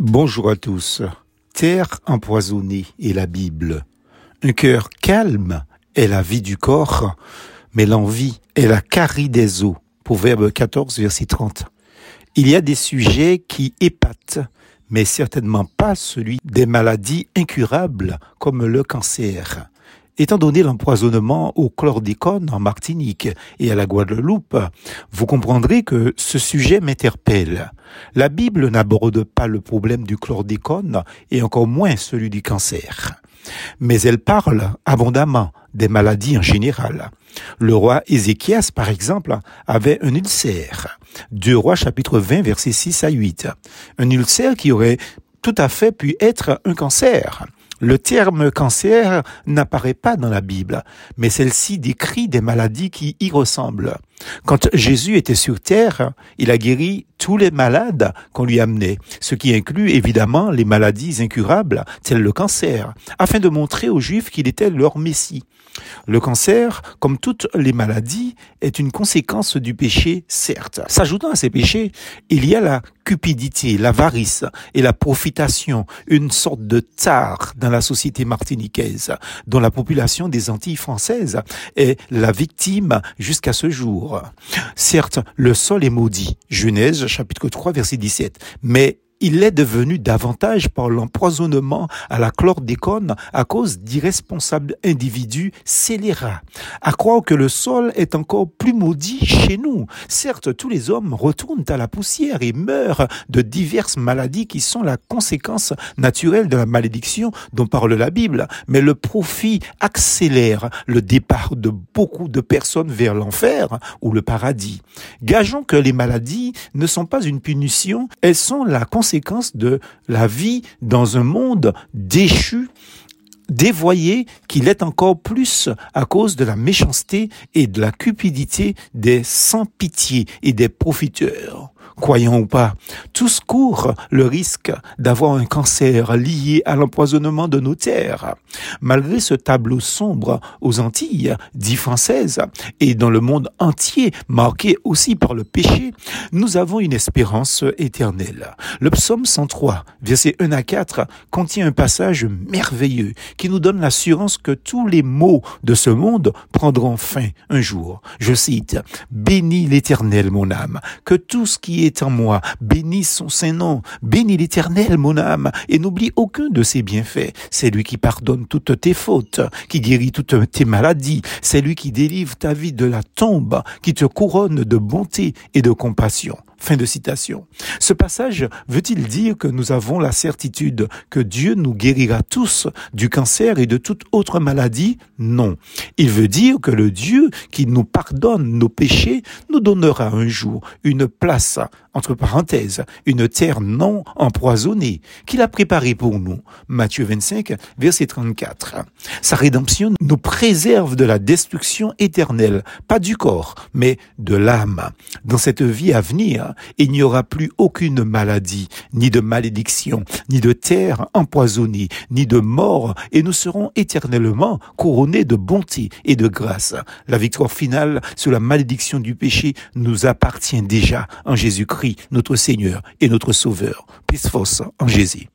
Bonjour à tous. Terre empoisonnée est la Bible. Un cœur calme est la vie du corps, mais l'envie est la carie des eaux. Proverbe 14, verset 30. Il y a des sujets qui épatent, mais certainement pas celui des maladies incurables comme le cancer. Étant donné l'empoisonnement au chlordécone en Martinique et à la Guadeloupe, vous comprendrez que ce sujet m'interpelle. La Bible n'aborde pas le problème du chlordécone et encore moins celui du cancer. Mais elle parle abondamment des maladies en général. Le roi Ézéchias, par exemple, avait un ulcère. Deux rois chapitre 20 versets 6 à 8. Un ulcère qui aurait tout à fait pu être un cancer. Le terme cancer n'apparaît pas dans la Bible, mais celle-ci décrit des maladies qui y ressemblent. Quand Jésus était sur terre, il a guéri tous les malades qu'on lui amenait, ce qui inclut évidemment les maladies incurables, telles le cancer, afin de montrer aux Juifs qu'il était leur Messie. Le cancer, comme toutes les maladies, est une conséquence du péché, certes. S'ajoutant à ces péchés, il y a la cupidité, l'avarice et la profitation, une sorte de tare dans la société martiniquaise, dont la population des Antilles françaises est la victime jusqu'à ce jour. Certes, le sol est maudit, Genèse chapitre 3 verset 17, mais il est devenu davantage par l'empoisonnement à la chlordécone à cause d'irresponsables individus scélérats. À croire que le sol est encore plus maudit chez nous. Certes, tous les hommes retournent à la poussière et meurent de diverses maladies qui sont la conséquence naturelle de la malédiction dont parle la Bible, mais le profit accélère le départ de beaucoup de personnes vers l'enfer ou le paradis. Gageons que les maladies ne sont pas une punition, elles sont la conséquence conséquence de la vie dans un monde déchu dévoyé qu'il est encore plus à cause de la méchanceté et de la cupidité des sans-pitié et des profiteurs croyons ou pas, tous courent le risque d'avoir un cancer lié à l'empoisonnement de nos terres. Malgré ce tableau sombre aux Antilles, dit françaises, et dans le monde entier, marqué aussi par le péché, nous avons une espérance éternelle. Le psaume 103, versets 1 à 4, contient un passage merveilleux qui nous donne l'assurance que tous les maux de ce monde prendront fin un jour. Je cite, Bénis l'éternel, mon âme, que tout ce qui est en moi. Bénis son Saint-Nom. Bénis l'Éternel, mon âme, et n'oublie aucun de ses bienfaits. C'est lui qui pardonne toutes tes fautes, qui guérit toutes tes maladies. C'est lui qui délivre ta vie de la tombe, qui te couronne de bonté et de compassion. Fin de citation. Ce passage veut-il dire que nous avons la certitude que Dieu nous guérira tous du cancer et de toute autre maladie? Non. Il veut dire que le Dieu qui nous pardonne nos péchés nous donnera un jour une place, entre parenthèses, une terre non empoisonnée qu'il a préparée pour nous. Matthieu 25, verset 34. Sa rédemption nous préserve de la destruction éternelle, pas du corps, mais de l'âme. Dans cette vie à venir, il n'y aura plus aucune maladie, ni de malédiction, ni de terre empoisonnée, ni de mort, et nous serons éternellement couronnés de bonté et de grâce. La victoire finale sur la malédiction du péché nous appartient déjà en Jésus-Christ, notre Seigneur et notre Sauveur. Peace force en Jésus.